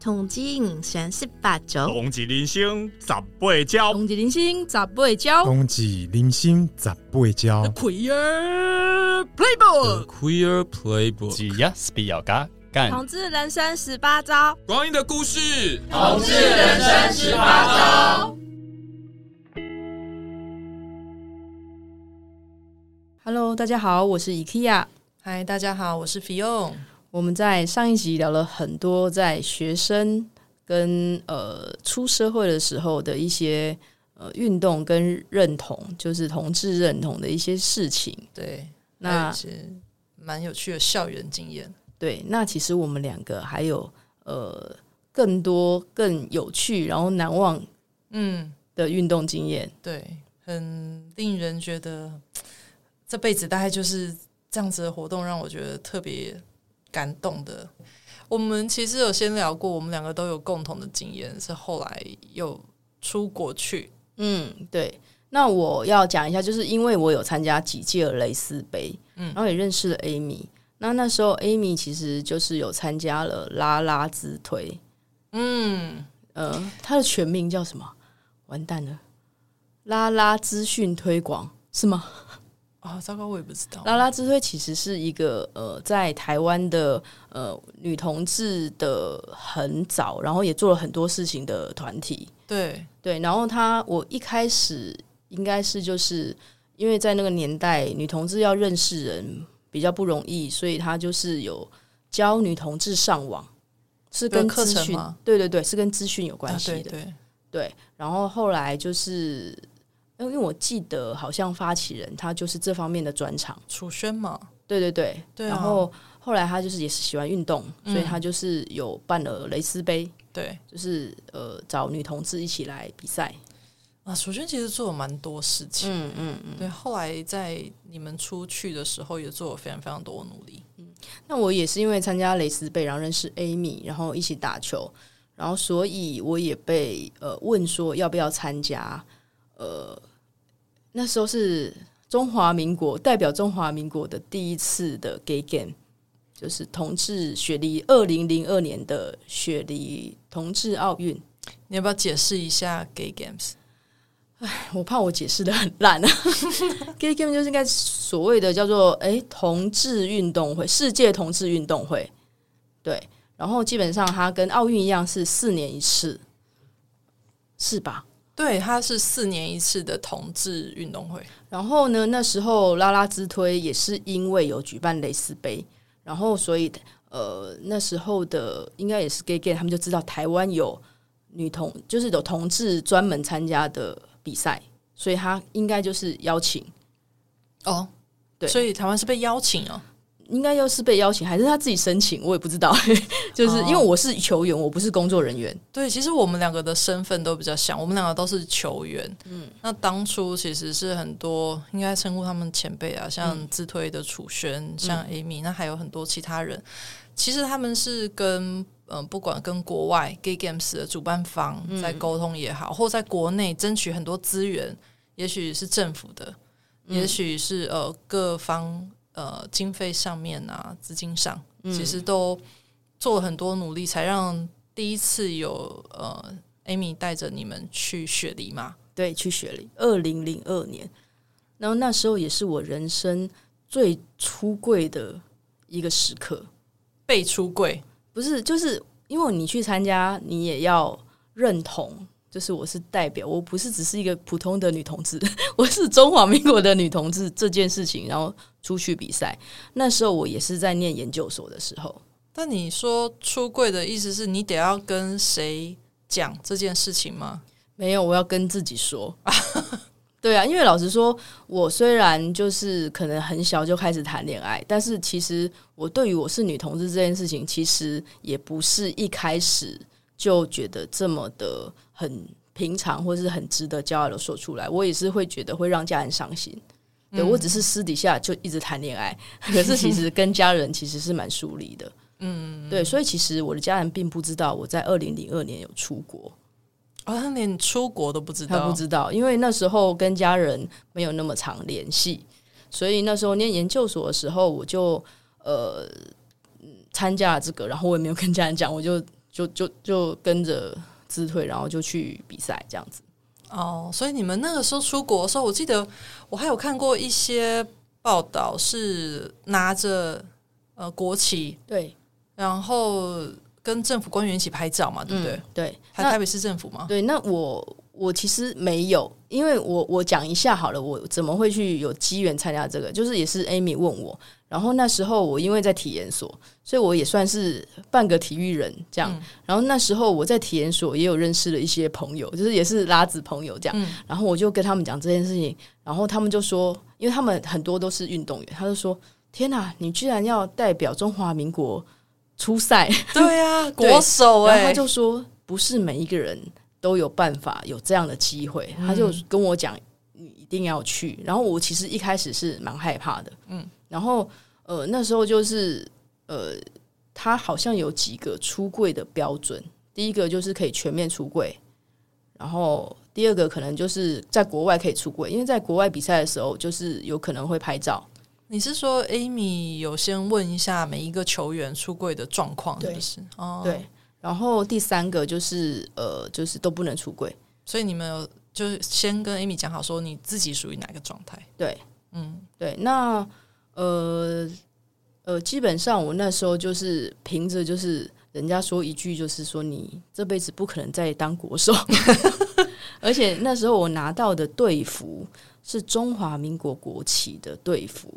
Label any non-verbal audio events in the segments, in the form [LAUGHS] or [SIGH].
统计三十八周，冬季零星十八招，冬季零星十八招，冬季零星十八招。The Queer Playbook，The Queer Playbook，只要是比较嘎干。同志人生十八招，光阴的故事，同志人生十八招。Hello，大家好，我是 IKEA。嗨，大家好，我是 Fion。我们在上一集聊了很多在学生跟呃出社会的时候的一些呃运动跟认同，就是同志认同的一些事情。对，那蛮有趣的校园经验。对，那其实我们两个还有呃更多更有趣然后难忘嗯的运动经验。对，很令人觉得这辈子大概就是这样子的活动，让我觉得特别。感动的，我们其实有先聊过，我们两个都有共同的经验，是后来又出国去。嗯，对。那我要讲一下，就是因为我有参加几届的蕾丝杯，嗯，然后也认识了 Amy。那那时候 Amy 其实就是有参加了拉拉资推，嗯，呃，他的全名叫什么？完蛋了，拉拉资讯推广是吗？啊、哦，糟糕，我也不知道。拉拉之推其实是一个呃，在台湾的呃女同志的很早，然后也做了很多事情的团体。对对，然后他我一开始应该是就是因为在那个年代，女同志要认识人比较不容易，所以他就是有教女同志上网，是跟资讯吗？对对对，是跟资讯有关系的。啊、对对对，然后后来就是。因为我记得好像发起人他就是这方面的专长，楚轩嘛，对对对，对啊、然后后来他就是也是喜欢运动，嗯、所以他就是有办了蕾丝杯，对，就是呃找女同志一起来比赛啊。楚轩其实做了蛮多事情，嗯嗯嗯，对。后来在你们出去的时候也做了非常非常多的努力。嗯，那我也是因为参加蕾丝杯，然后认识 Amy，然后一起打球，然后所以我也被呃问说要不要参加，呃。那时候是中华民国代表中华民国的第一次的 Gay Game，就是同志雪梨二零零二年的雪梨同志奥运。你要不要解释一下 Gay Games？哎，我怕我解释的很烂啊。[LAUGHS] Gay Game 就是应该所谓的叫做哎同志运动会，世界同志运动会。对，然后基本上它跟奥运一样是四年一次，是吧？对，它是四年一次的同志运动会。然后呢，那时候拉拉之推也是因为有举办蕾丝杯，然后所以呃那时候的应该也是 gay gay，他们就知道台湾有女同，就是有同志专门参加的比赛，所以他应该就是邀请。哦，对，所以台湾是被邀请哦。应该又是被邀请，还是他自己申请？我也不知道。[LAUGHS] 就是因为我是球员，我不是工作人员。对，其实我们两个的身份都比较像，我们两个都是球员。嗯，那当初其实是很多应该称呼他们前辈啊，像自推的楚轩，嗯、像 Amy，那还有很多其他人。其实他们是跟嗯、呃，不管跟国外 Gay Games 的主办方在沟通也好，嗯、或在国内争取很多资源，也许是政府的，嗯、也许是呃各方。呃，经费上面啊，资金上，其实都做了很多努力，才让第一次有呃，Amy 带着你们去雪梨嘛。对，去雪梨，二零零二年。然后那时候也是我人生最出柜的一个时刻，被出柜不是，就是因为你去参加，你也要认同。就是我是代表，我不是只是一个普通的女同志，[LAUGHS] 我是中华民国的女同志这件事情，然后出去比赛。那时候我也是在念研究所的时候。但你说出柜的意思是你得要跟谁讲这件事情吗？没有，我要跟自己说。[LAUGHS] 对啊，因为老实说，我虽然就是可能很小就开始谈恋爱，但是其实我对于我是女同志这件事情，其实也不是一开始。就觉得这么的很平常，或是很值得骄傲的说出来，我也是会觉得会让家人伤心。对，我只是私底下就一直谈恋爱，嗯、[LAUGHS] 可是其实跟家人其实是蛮疏离的。嗯，对，所以其实我的家人并不知道我在二零零二年有出国。哦，他连出国都不知道，他不知道，因为那时候跟家人没有那么常联系，所以那时候念研究所的时候，我就呃参加了这个，然后我也没有跟家人讲，我就。就就就跟着自退，然后就去比赛这样子。哦，所以你们那个时候出国的时候，我记得我还有看过一些报道，是拿着呃国旗，对，然后跟政府官员一起拍照嘛，对不对？嗯、对，还台北市政府吗？对，那我我其实没有，因为我我讲一下好了，我怎么会去有机缘参加这个？就是也是 Amy 问我。然后那时候我因为在体验所，所以我也算是半个体育人这样。嗯、然后那时候我在体验所也有认识了一些朋友，就是也是拉子朋友这样。嗯、然后我就跟他们讲这件事情，然后他们就说，因为他们很多都是运动员，他就说：“天哪，你居然要代表中华民国出赛？”对、啊，国手哎、欸。然后他就说：“不是每一个人都有办法有这样的机会。嗯”他就跟我讲：“你一定要去。”然后我其实一开始是蛮害怕的，嗯。然后，呃，那时候就是，呃，他好像有几个出柜的标准。第一个就是可以全面出柜，然后第二个可能就是在国外可以出柜，因为在国外比赛的时候，就是有可能会拍照。你是说，Amy 有先问一下每一个球员出柜的状况，是不是？对哦，对。然后第三个就是，呃，就是都不能出柜。所以你们有就是先跟 Amy 讲好，说你自己属于哪个状态？对，嗯，对。那呃呃，基本上我那时候就是凭着，就是人家说一句，就是说你这辈子不可能再当国手，[LAUGHS] 而且那时候我拿到的队服是中华民国国旗的队服。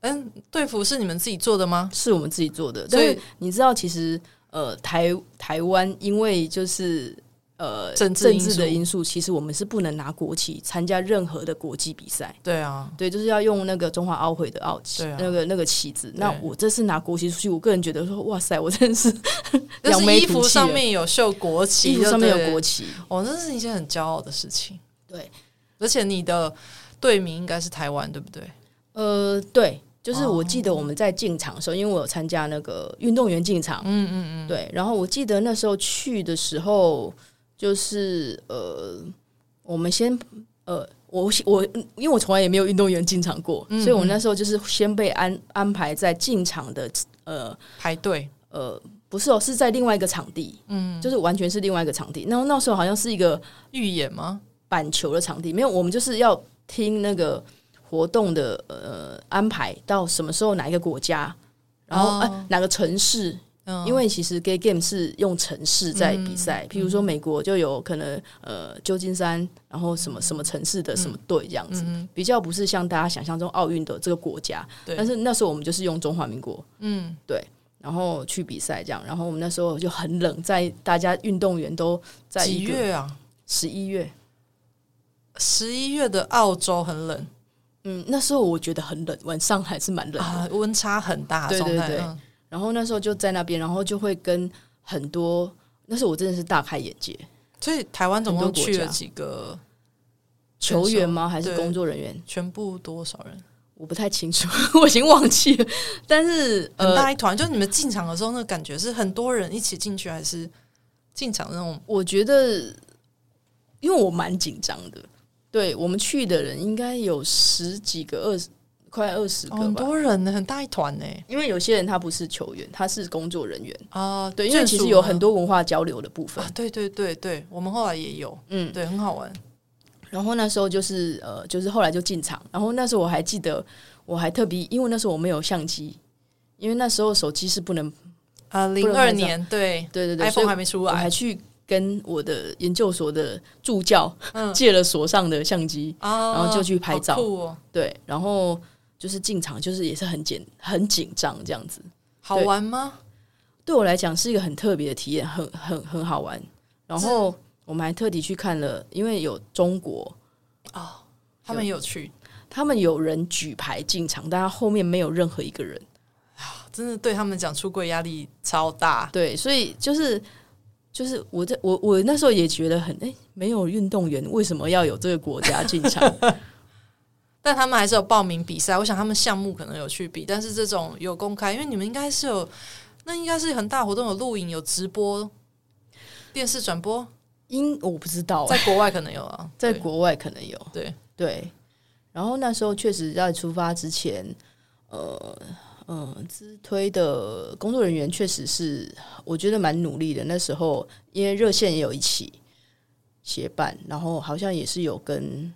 嗯，队服是你们自己做的吗？是我们自己做的。所以你知道，其实呃，台台湾因为就是。呃，政治的因素，其实我们是不能拿国旗参加任何的国际比赛。对啊，对，就是要用那个中华奥会的奥旗，那个那个旗子。那我这次拿国旗出去，我个人觉得说，哇塞，我真的是两枚。衣服上面有绣国旗，衣服上面有国旗，哦，这是一件很骄傲的事情。对，而且你的队名应该是台湾，对不对？呃，对，就是我记得我们在进场的时候，因为我有参加那个运动员进场，嗯嗯嗯，对，然后我记得那时候去的时候。就是呃，我们先呃，我我因为我从来也没有运动员进场过，嗯嗯，所以我那时候就是先被安安排在进场的呃排队，呃，不是哦，是在另外一个场地，嗯，就是完全是另外一个场地。然后那时候好像是一个预演吗？板球的场地没有，我们就是要听那个活动的呃安排到什么时候哪一个国家，然后哎、哦呃、哪个城市。因为其实 Gay Game 是用城市在比赛，嗯、譬如说美国就有可能呃旧金山，然后什么什么城市的什么队这样子，嗯、比较不是像大家想象中奥运的这个国家。对但是那时候我们就是用中华民国，嗯，对，然后去比赛这样，然后我们那时候就很冷，在大家运动员都在几月啊？十一月，十一月的澳洲很冷。嗯，那时候我觉得很冷，晚上还是蛮冷的，啊、温差很大。对对对。嗯然后那时候就在那边，然后就会跟很多，那时候我真的是大开眼界。所以台湾总共去了几个球员吗？还是工作人员？全部多少人？我不太清楚，[LAUGHS] 我已经忘记了。但是很大一团，呃、就你们进场的时候，那个感觉是很多人一起进去，还是进场那种？我觉得，因为我蛮紧张的。对，我们去的人应该有十几个、二十。快二十个，很多人呢，很大一团呢。因为有些人他不是球员，他是工作人员啊。对，因为其实有很多文化交流的部分。对对对对，我们后来也有，嗯，对，很好玩。然后那时候就是呃，就是后来就进场。然后那时候我还记得，我还特别，因为那时候我没有相机，因为那时候手机是不能啊，零二年，对对对对，iPhone 还没出来，我还去跟我的研究所的助教借了所上的相机，然后就去拍照。对，然后。就是进场，就是也是很紧很紧张这样子，好玩吗？对我来讲是一个很特别的体验，很很很好玩。然后我们还特地去看了，因为有中国哦，他们有去，他们有人举牌进场，但他后面没有任何一个人啊，真的对他们讲出柜压力超大。对，所以就是就是我在我我那时候也觉得很哎，没有运动员为什么要有这个国家进场？[LAUGHS] 但他们还是有报名比赛，我想他们项目可能有去比，但是这种有公开，因为你们应该是有，那应该是很大活动，有录影、有直播、电视转播，应我不知道，在国外可能有啊，[LAUGHS] 在国外可能有，对对。然后那时候确实在出发之前，呃嗯，资推的工作人员确实是我觉得蛮努力的。那时候因为热线也有一起协办，然后好像也是有跟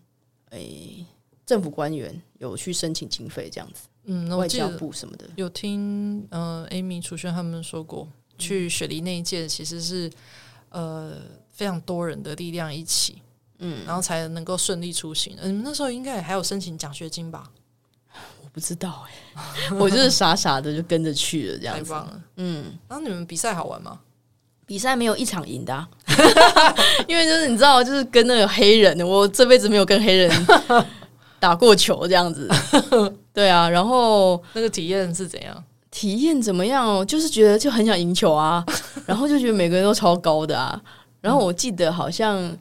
诶、欸、政府官员有去申请经费这样子。嗯，那外交部什么的有听呃，Amy 楚轩他们说过，去雪梨那一届其实是呃非常多人的力量一起，嗯，然后才能够顺利出行。嗯、呃，那时候应该还有申请奖学金吧？我不知道哎、欸，[LAUGHS] 我就是傻傻的就跟着去了，这样子。太棒了，嗯。然后你们比赛好玩吗？比赛没有一场赢的、啊，[LAUGHS] 因为就是你知道，就是跟那个黑人，我这辈子没有跟黑人。[LAUGHS] 打过球这样子，对啊，然后那个体验是怎样？体验怎么样？就是觉得就很想赢球啊，然后就觉得每个人都超高的啊。然后我记得好像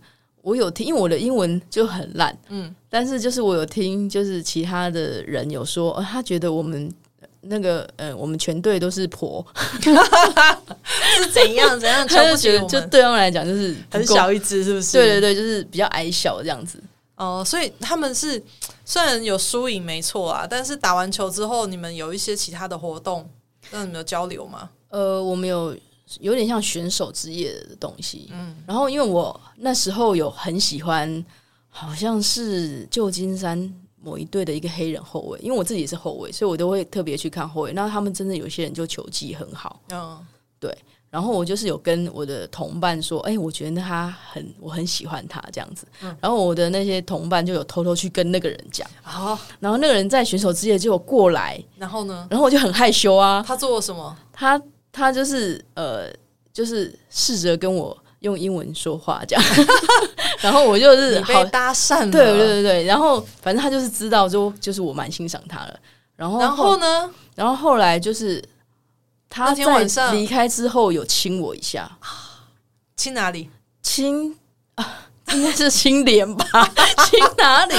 我有听，因为我的英文就很烂，嗯，但是就是我有听，就是其他的人有说，呃、他觉得我们那个呃，我们全队都是婆，[LAUGHS] 是怎样怎样？[LAUGHS] 他就觉得就对他们来讲就是很小一只，是不是？对对对，就是比较矮小这样子。哦、呃，所以他们是虽然有输赢没错啊，但是打完球之后，你们有一些其他的活动，让你们有交流吗？呃，我们有有点像选手之夜的东西，嗯，然后因为我那时候有很喜欢，好像是旧金山某一队的一个黑人后卫，因为我自己也是后卫，所以我都会特别去看后卫。那他们真的有些人就球技很好，嗯，对。然后我就是有跟我的同伴说，哎，我觉得他很，我很喜欢他这样子。嗯、然后我的那些同伴就有偷偷去跟那个人讲。好，然后那个人在选手之夜就有过来。然后呢？然后我就很害羞啊。他做了什么？他他就是呃，就是试着跟我用英文说话这样。[LAUGHS] 然后我就是好被搭讪。对对对对。然后反正他就是知道就，就是我蛮欣赏他了。然后然后呢？然后后来就是。他在离开之后有亲我一下，亲哪里？亲啊，应该是亲脸吧？[LAUGHS] 亲哪里？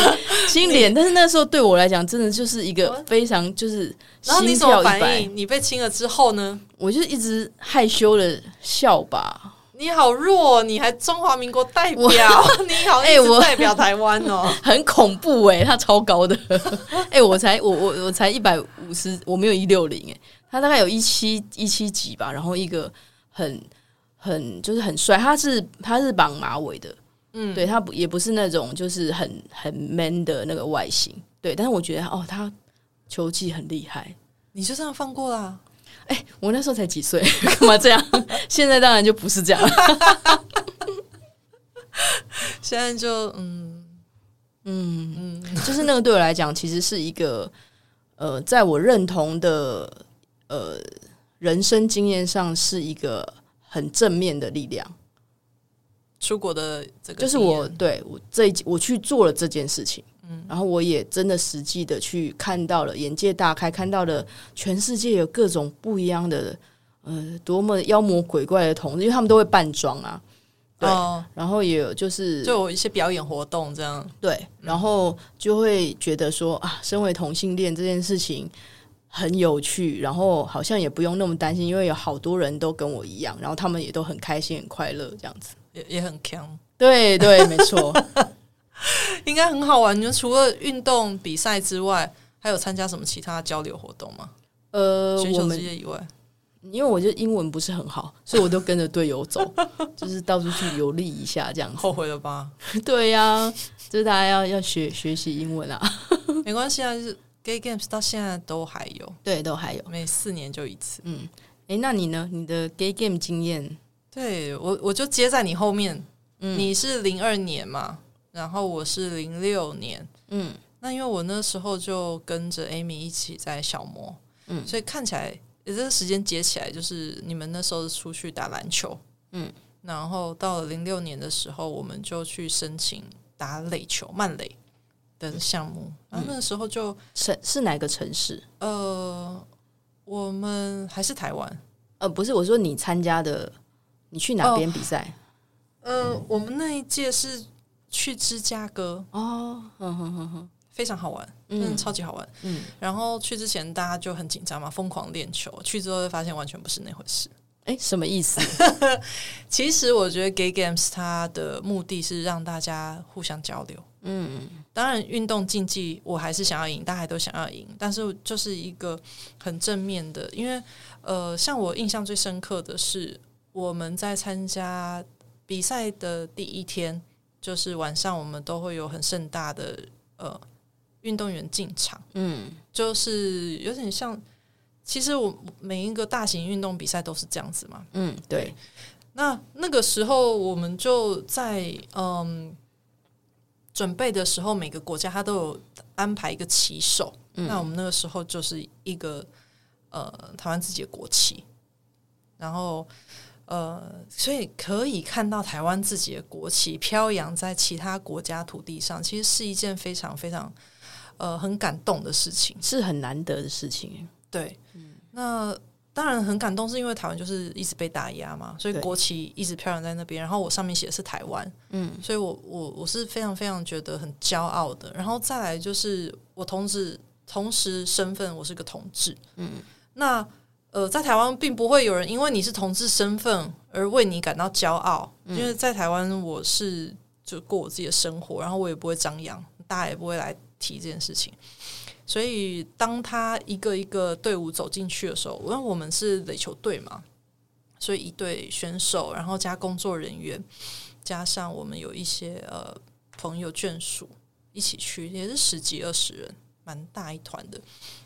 亲脸。但是那时候对我来讲，真的就是一个非常就是心跳一百。你被亲了之后呢？我就一直害羞的笑吧。你好弱，你还中华民国代表？[LAUGHS] 你好，哎，我代表台湾哦，[LAUGHS] 很恐怖哎，他超高的。哎，我才我我我才一百五十，我没有一六零哎。他大概有一七一七几吧，然后一个很很就是很帅，他是他是绑马尾的，嗯，对他不也不是那种就是很很 man 的那个外形，对，但是我觉得哦，他球技很厉害，你就这样放过啦？哎，我那时候才几岁，干嘛这样？[LAUGHS] 现在当然就不是这样了，[LAUGHS] 现在就嗯嗯嗯，就是那个对我来讲，其实是一个呃，在我认同的。呃，人生经验上是一个很正面的力量。出国的这个就是我对我这一我去做了这件事情，嗯，然后我也真的实际的去看到了，眼界大开，看到了全世界有各种不一样的，呃，多么妖魔鬼怪的同志，因为他们都会扮装啊，对，哦，然后也有就是就有一些表演活动这样，对，然后就会觉得说啊，身为同性恋这件事情。很有趣，然后好像也不用那么担心，因为有好多人都跟我一样，然后他们也都很开心、很快乐，这样子也也很强。对对，没错，[LAUGHS] 应该很好玩。你们除了运动比赛之外，还有参加什么其他交流活动吗？呃，选手之夜以外，因为我觉得英文不是很好，所以我都跟着队友走，[LAUGHS] 就是到处去游历一下，这样子。后悔了吧？[LAUGHS] 对呀、啊，就是大家要要学学习英文啊，没关系啊，就是。Gay Games 到现在都还有，对，都还有，每四年就一次。嗯，哎，那你呢？你的 Gay Game 经验？对我，我就接在你后面。嗯，你是零二年嘛，然后我是零六年。嗯，那因为我那时候就跟着 Amy 一起在小模，嗯，所以看起来这个时间接起来，就是你们那时候出去打篮球，嗯，然后到了零六年的时候，我们就去申请打垒球，慢垒。的项目，然后那时候就城是哪个城市？呃，我们还是台湾。呃，不是，我说你参加的，你去哪边比赛？哦，呃，我们那一届是去芝加哥哦，哼哼哼哼，非常好玩，嗯，超级好玩，嗯。然后去之前大家就很紧张嘛，疯狂练球。去之后就发现完全不是那回事。哎，什么意思？[LAUGHS] 其实我觉得 Gay Games 它的目的是让大家互相交流。嗯，当然运动竞技我还是想要赢，大家都想要赢，但是就是一个很正面的，因为呃，像我印象最深刻的是我们在参加比赛的第一天，就是晚上我们都会有很盛大的呃运动员进场，嗯，就是有点像，其实我每一个大型运动比赛都是这样子嘛，嗯，对。那那个时候，我们就在嗯准备的时候，每个国家他都有安排一个旗手。嗯、那我们那个时候就是一个呃台湾自己的国旗，然后呃，所以可以看到台湾自己的国旗飘扬在其他国家土地上，其实是一件非常非常呃很感动的事情，是很难得的事情。对，嗯、那。当然很感动，是因为台湾就是一直被打压嘛，所以国旗一直飘扬在那边。然后我上面写的是台湾，嗯，所以我我我是非常非常觉得很骄傲的。然后再来就是我同时同时身份，我是个同志，嗯，那呃，在台湾并不会有人因为你是同志身份而为你感到骄傲，嗯，因为在台湾我是就过我自己的生活，然后我也不会张扬，大家也不会来提这件事情。所以，当他一个一个队伍走进去的时候，因为我们是垒球队嘛，所以一队选手，然后加工作人员，加上我们有一些呃朋友眷属一起去，也是十几二十人，蛮大一团的。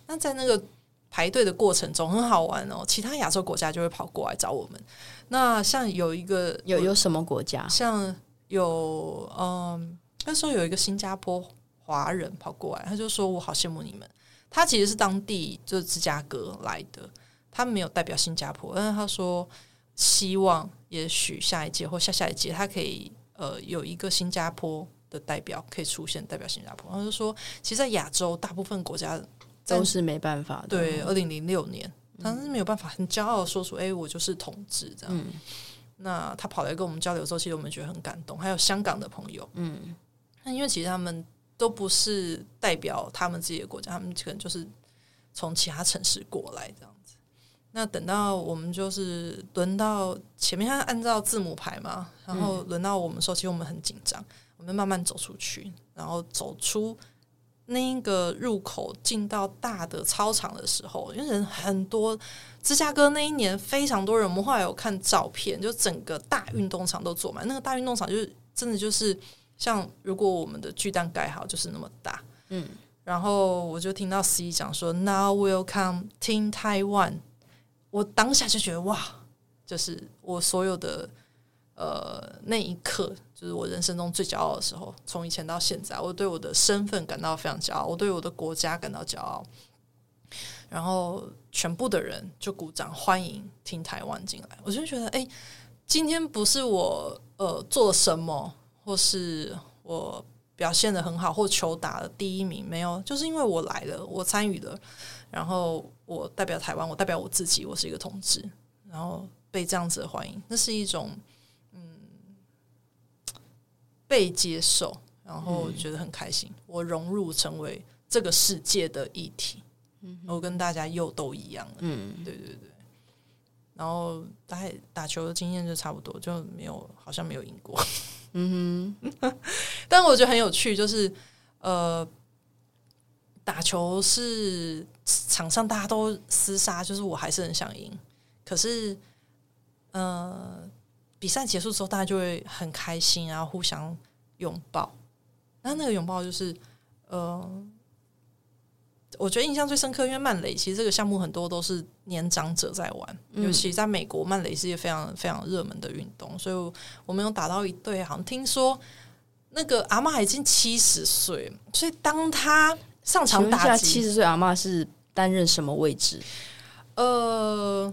那在那个排队的过程中很好玩哦，其他亚洲国家就会跑过来找我们。那像有一个有有什么国家？像有嗯，那时候有一个新加坡。华人跑过来，他就说：“我好羡慕你们。”他其实是当地就是芝加哥来的，他没有代表新加坡，但是他说希望也许下一届或下下一届，他可以呃有一个新加坡的代表可以出现代表新加坡。他就说，其实，在亚洲大部分国家都是没办法的。对，二零零六年，他是没有办法很骄傲的说出：“哎、欸，我就是同志。”这样。嗯、那他跑来跟我们交流的时候，其实我们觉得很感动。还有香港的朋友，嗯，那因为其实他们。都不是代表他们自己的国家，他们可能就是从其他城市过来这样子。那等到我们就是轮到前面，他按照字母排嘛，然后轮到我们说，其实我们很紧张，我们慢慢走出去，然后走出那一个入口，进到大的操场的时候，因为人很多。芝加哥那一年非常多人，我们后来有看照片，就整个大运动场都坐满，那个大运动场就是真的就是。像如果我们的巨蛋盖好，就是那么大，嗯，然后我就听到司仪讲说，Now welcome Team Taiwan，我当下就觉得哇，就是我所有的呃那一刻，就是我人生中最骄傲的时候，从以前到现在，我对我的身份感到非常骄傲，我对我的国家感到骄傲，然后全部的人就鼓掌欢迎听台湾进来，我就觉得哎，今天不是我呃做了什么。或是我表现得很好，或求打了第一名，没有，就是因为我来了，我参与了，然后我代表台湾，我代表我自己，我是一个同志，然后被这样子的欢迎，那是一种被接受，然后觉得很开心，嗯、我融入成为这个世界的议题，嗯，我跟大家又都一样了，嗯，对对对，然后大概打球的经验就差不多，就没有，好像没有赢过。嗯哼，[LAUGHS] 但我觉得很有趣，就是呃，打球是场上大家都厮杀，就是我还是很想赢。可是，呃，比赛结束之后，大家就会很开心，然后互相拥抱。那那个拥抱就是，呃。我觉得印象最深刻，因为曼雷其实这个项目很多都是年长者在玩，嗯、尤其在美国，曼雷是一个非常非常热门的运动。所以我们有打到一队，好像听说那个阿嬷已经七十岁，所以当他上场打击，七十岁阿嬷是担任什么位置？呃，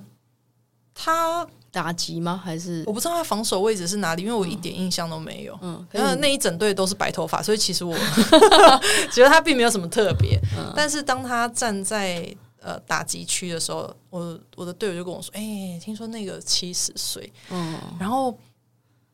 他。打击吗？还是我不知道他防守位置是哪里，因为我一点印象都没有。嗯，然后那一整队都是白头发，所以其实我 [LAUGHS] 觉得他并没有什么特别。嗯、但是当他站在呃打击区的时候，我我的队友就跟我说：“哎、欸，听说那个七十岁，嗯，然后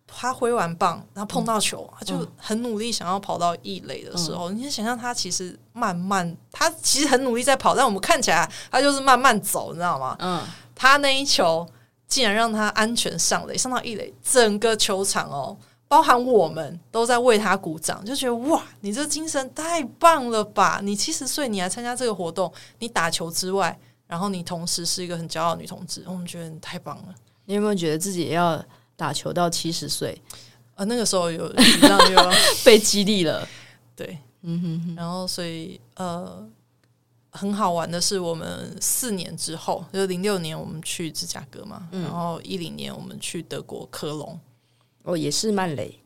他挥完棒，然后碰到球，嗯、他就很努力想要跑到一垒的时候，嗯、你就想象他其实慢慢，他其实很努力在跑，但我们看起来他就是慢慢走，你知道吗？嗯，他那一球。”竟然让他安全上垒，上到一垒，整个球场哦包含我们都在为他鼓掌，就觉得哇，你这精神太棒了吧！你七十岁你还参加这个活动，你打球之外，然后你同时是一个很骄傲的女同志，我们觉得你太棒了。你有没有觉得自己也要打球到七十岁？啊，那个时候有让有 [LAUGHS] 被激励了，对，嗯哼哼，然后所以呃，很好玩的是，我们四年之后，就零六年我们去芝加哥嘛，嗯、然后一零年我们去德国科隆。哦，也是曼雷，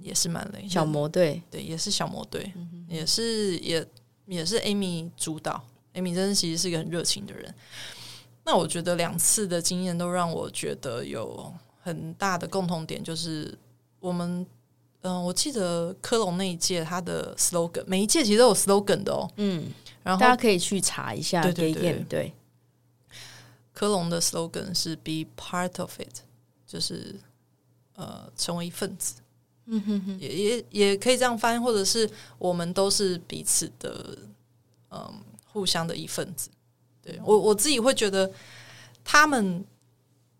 也是曼雷。小魔队，对，也是小魔队，也是也也是 Amy 主导。Amy 真的其实是一个很热情的人。那我觉得两次的经验都让我觉得有很大的共同点，就是我们，嗯、呃，我记得科隆那一届他的 slogan，每一届其实都有 slogan 的哦，嗯，然后大家可以去查一下，对对对，对，科隆的 slogan 是 Be part of it，就是。呃，成为一份子，嗯哼哼，也也也可以这样翻，或者是我们都是彼此的，嗯，互相的一份子。对，我我自己会觉得，他们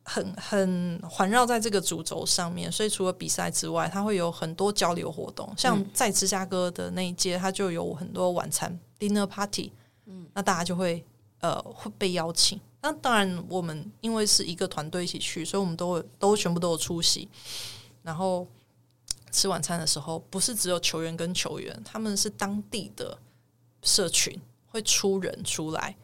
很很环绕在这个主轴上面，所以除了比赛之外，它会有很多交流活动。像在芝加哥的那一届，他就有很多晚餐 dinner party，嗯，那大家就会呃会被邀请。那当然，我们因为是一个团队一起去，所以我们都都全部都有出席。然后吃晚餐的时候，不是只有球员跟球员，他们是当地的社群会出人出来，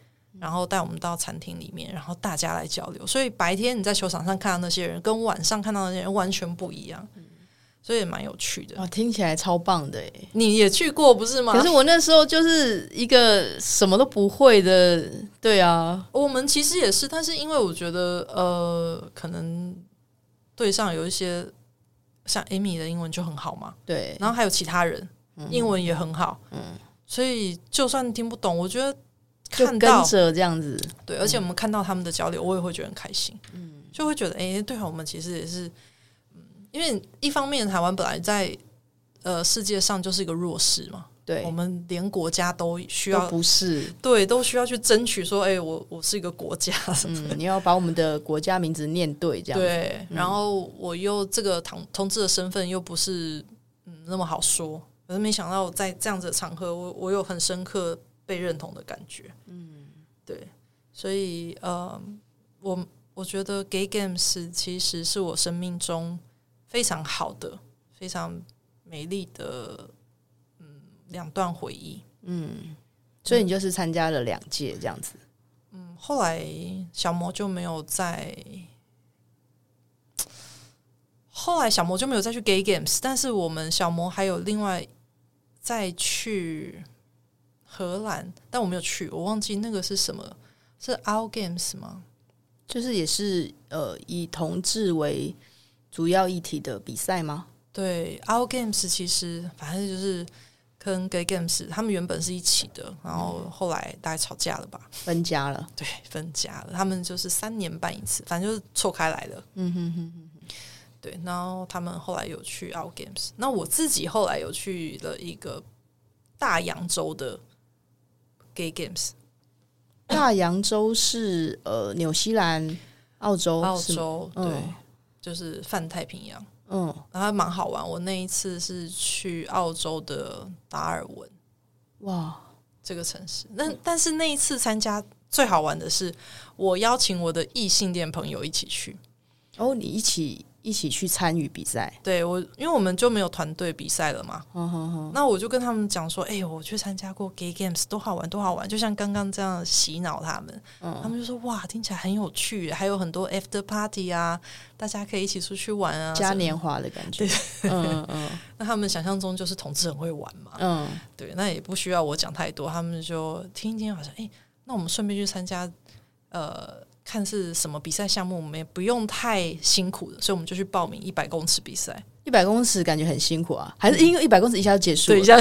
然后带我们到餐厅里面，然后大家来交流。所以白天你在球场上看到那些人，跟晚上看到那些人完全不一样。所以也蛮有趣的，哇，听起来超棒的诶！你也去过不是吗？可是我那时候就是一个什么都不会的，对啊，我们其实也是，但是因为我觉得，呃，可能队上有一些像 Amy 的英文就很好嘛，对，然后还有其他人英文也很好，嗯，所以就算听不懂，我觉得看到跟着这样子，对，而且我们看到他们的交流，我也会觉得很开心，嗯，就会觉得，哎，对啊，我们其实也是。嗯因为一方面，台湾本来在呃世界上就是一个弱势嘛，对，我们连国家都需要，都不是，对，都需要去争取说，哎，我我是一个国家什么的，嗯，你要把我们的国家名字念对，这样对。然后我又这个同同志的身份又不是嗯那么好说，可是没想到在这样子的场合，我我有很深刻被认同的感觉，嗯，对，所以呃，我我觉得 Gay Games 其实是我生命中。非常好的，非常美丽的，嗯，两段回忆，嗯，所以你就是参加了两届这样子，嗯，后来小魔就没有再，后来小魔就没有再去 Gay Games，但是我们小魔还有另外再去荷兰，但我没有去，我忘记那个是什么，是 Out Games 吗？就是也是呃，以同志为。主要议题的比赛吗？对，Our Games 其实反正就是跟 Gay Games 他们原本是一起的，然后后来大概吵架了吧，分家了。对，分家了。他们就是三年办一次，反正就是错开来了。嗯哼哼哼。对，然后他们后来有去 Out Games，那我自己后来有去了一个大洋洲的 Gay Games。大洋洲是呃，纽西兰、澳洲、澳洲对。嗯就是泛太平洋，嗯，然后还蛮好玩。我那一次是去澳洲的达尔文，哇，这个城市。那但是那一次参加最好玩的是，我邀请我的异性恋朋友一起去。哦，你一起。一起去参与比赛，对我，因为我们就没有团队比赛了嘛。嗯哼哼，那我就跟他们讲说：“哎、欸，我去参加过 Gay Games，多好玩，多好玩！”就像刚刚这样洗脑他们，嗯、他们就说：“哇，听起来很有趣，还有很多 After Party 啊，大家可以一起出去玩啊，嘉年华的感觉。对”嗯嗯，[LAUGHS] 那他们想象中就是同志很会玩嘛。嗯，对，那也不需要我讲太多，他们就听一听，好像哎、欸，那我们顺便去参加，呃。看是什么比赛项目，我们也不用太辛苦的，所以我们就去报名一百公尺比赛。一百公尺感觉很辛苦啊，还是因为一百公尺一下就结束了？对，一下，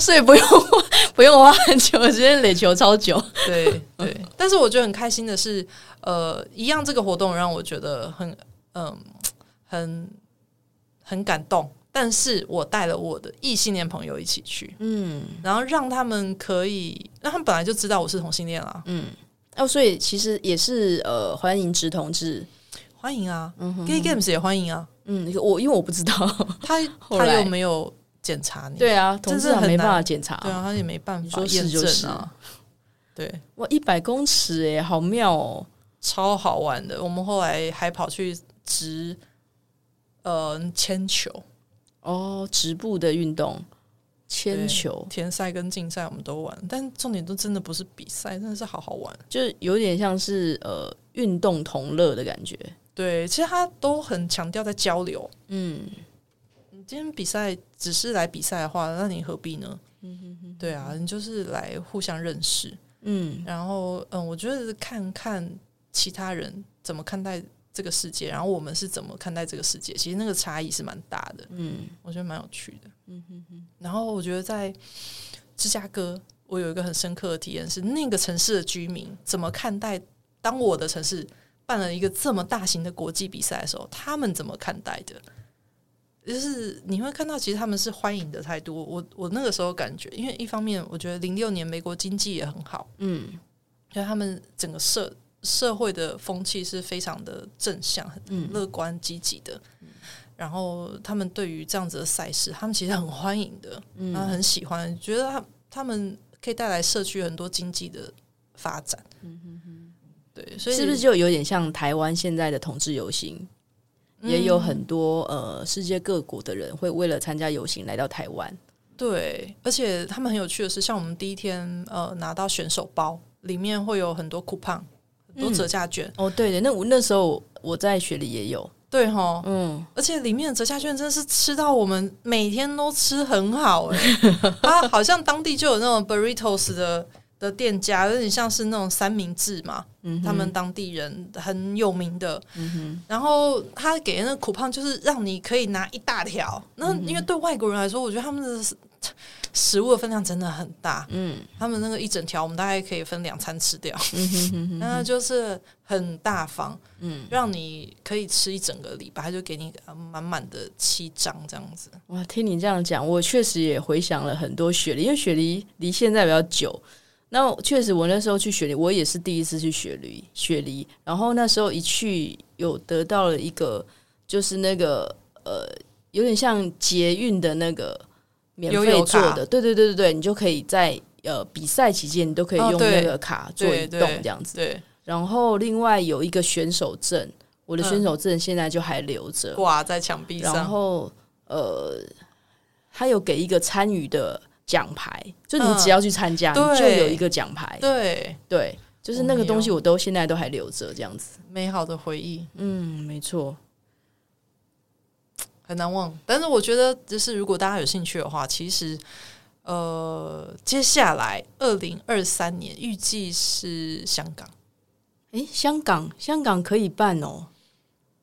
所以不用不用花很久的时间垒球超久。对对，但是我觉得很开心的是，呃，一样这个活动让我觉得很嗯、呃、很很感动。但是我带了我的异性恋朋友一起去，嗯，然后让他们可以，那他们本来就知道我是同性恋了，嗯。哦，所以其实也是呃，欢迎直同志，欢迎啊、嗯、，Gay Games 也欢迎啊。嗯，我因为我不知道他他又没有检查你，对啊，同志很没办法检查，对啊，他也没办法验证啊。对，哇，一百公尺哎，好妙哦，超好玩的。我们后来还跑去直呃铅球哦，直步的运动，铅球田赛跟竞赛我们都玩，但重点都真的不是比赛，真的是好好玩，就是有点像是呃运动同乐的感觉。对，其实他都很强调在交流。嗯，你今天比赛只是来比赛的话，那你何必呢？嗯哼哼，对啊，你就是来互相认识。嗯，然后嗯，我觉得看看其他人怎么看待这个世界，然后我们是怎么看待这个世界，其实那个差异是蛮大的。嗯，我觉得蛮有趣的。嗯哼哼。然后我觉得在芝加哥，我有一个很深刻的体验是，那个城市的居民怎么看待当我的城市。办了一个这么大型的国际比赛的时候，他们怎么看待的？就是你会看到，其实他们是欢迎的态度。我我那个时候感觉，因为一方面，我觉得零六年美国经济也很好，嗯，因为他们整个社社会的风气是非常的正向、很乐观、积极的。嗯、然后他们对于这样子的赛事，他们其实很欢迎的，嗯，他很喜欢，觉得他他们可以带来社区很多经济的发展。嗯哼哼。对，所以是不是就有点像台湾现在的同志游行，嗯，也有很多呃世界各国的人会为了参加游行来到台湾。对，而且他们很有趣的是，像我们第一天呃拿到选手包，里面会有很多 coupon，很多折价券。嗯、哦，对的，那我那时候我在雪里也有，对哈，嗯，而且里面的折价券真的是吃到我们每天都吃很好哎，[LAUGHS] 啊，好像当地就有那种 burritos 的。的店家有点像是那种三明治嘛，嗯，他们当地人很有名的，嗯，然后他给的那个 coupon 就是让你可以拿一大条，那因为对外国人来说，我觉得他们的食物的分量真的很大，嗯，他们那个一整条我们大概可以分两餐吃掉，嗯哼哼哼，那就是很大方，嗯，让你可以吃一整个礼拜，他就给你满满的七张这样子。哇，听你这样讲，我确实也回想了很多雪梨，因为雪梨离现在比较久。那确实，我那时候去雪梨，我也是第一次去雪梨。雪梨，然后那时候一去，有得到了一个，就是那个呃，有点像捷运的那个免费做的，对对对对对，你就可以在呃比赛期间，你都可以用那个卡做移动这样子。对，对，然后另外有一个选手证，我的选手证现在就还留着，挂在墙壁上。然后呃，他有给一个参与的。奖牌，就你只要去参加，嗯，你就有一个奖牌。对。对，就是那个东西，我都现在都还留着，这样子。美好的回忆。嗯，没错，很难忘。但是我觉得，就是如果大家有兴趣的话，其实呃，接下来二零二三年预计是香港。诶，香港，香港可以办哦，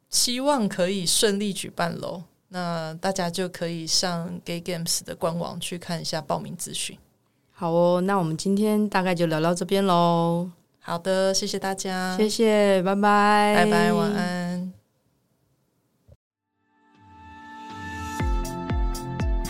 希望可以顺利举办喽。那大家就可以上 Gay Games 的官网去看一下报名资讯。好哦，那我们今天大概就聊到这边喽。好的，谢谢大家，谢谢，拜拜，拜拜，晚安。